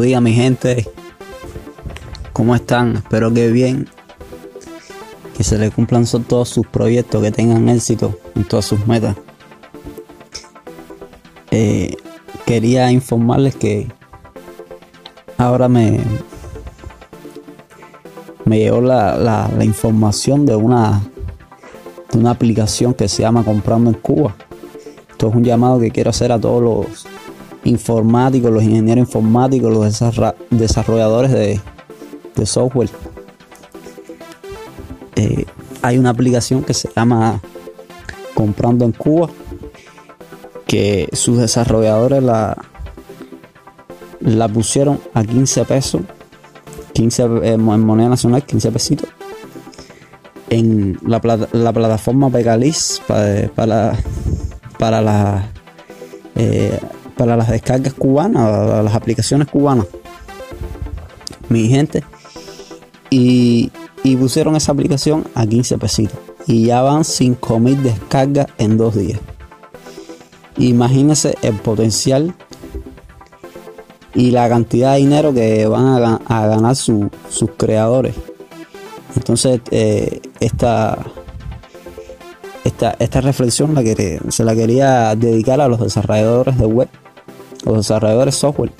días mi gente. ¿Cómo están? Espero que bien. Que se les cumplan todos sus proyectos, que tengan éxito en todas sus metas. Eh, quería informarles que ahora me, me llegó la, la, información de una, de una aplicación que se llama Comprando en Cuba. Esto es un llamado que quiero hacer a todos los informáticos, los ingenieros informáticos, los desarrolladores de, software. Eh, hay una aplicación que se llama Comprando en Cuba, que sus desarrolladores la, la pusieron a 15 pesos, 15 eh, en moneda nacional, 15 pesitos, en la, plataforma Pegalis para, para, para la eh, para las descargas cubanas, las aplicaciones cubanas, mi gente. Y, pusieron esa aplicación a 15 pesitos. Y ya van 5000 descargas en dos días. Imagínense el potencial y la cantidad de dinero que van a, ganar sus creadores. Entonces, eh, esta, esta, esta reflexión la que, se la quería dedicar a los desarrolladores de web los desarrolladores software,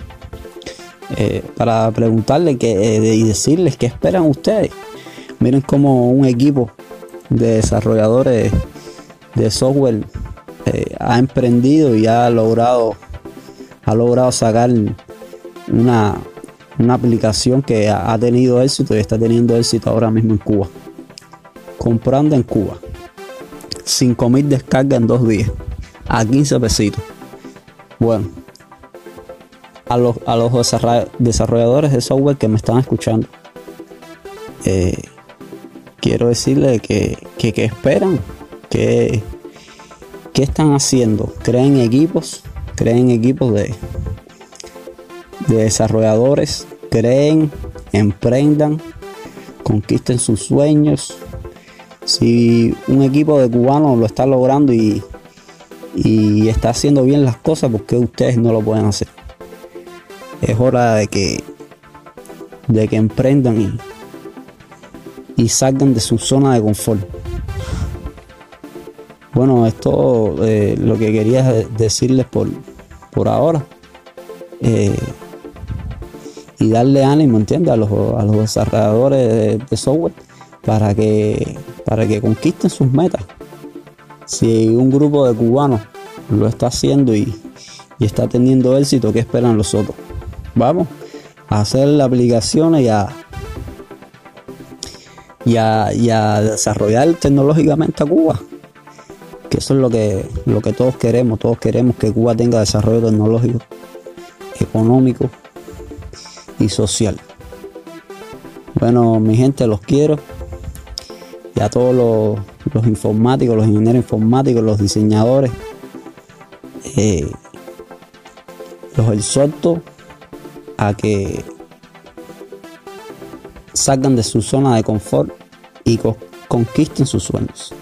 eh, para preguntarles que, eh, y decirles qué esperan ustedes. Miren cómo un equipo de desarrolladores de software eh, ha emprendido y ha logrado, ha logrado sacar una, una aplicación que ha, tenido éxito y está teniendo éxito ahora mismo en Cuba. Comprando en Cuba. 5000 descargas en dos días. A 15 pesitos. Bueno, a los, a los desarrolladores de software que me están escuchando. Eh, quiero decirles que, que, esperan, que, que están haciendo. Creen equipos, creen equipos de, de desarrolladores, creen, emprendan, conquisten sus sueños. Si un equipo de cubanos lo está logrando y, y está haciendo bien las cosas, ¿por qué ustedes no lo pueden hacer? Es hora de que de que emprendan y, salgan de su zona de confort. Bueno, esto eh, lo que quería decirles por, por ahora. Eh, y darle ánimo, ¿entiendes? A los, a los desarrolladores de, software para que, para que conquisten sus metas. Si un grupo de cubanos lo está haciendo y, y está teniendo éxito, ¿qué esperan los otros? Vamos a hacer aplicaciones y a, y a, y a desarrollar tecnológicamente a Cuba. Que eso es lo que, lo que todos queremos. Todos queremos que Cuba tenga desarrollo tecnológico, económico y social. Bueno, mi gente, los quiero. Y a todos los, informáticos, los ingenieros informáticos, los diseñadores, eh, los exhorto a que salgan de su zona de confort y conquisten sus sueños.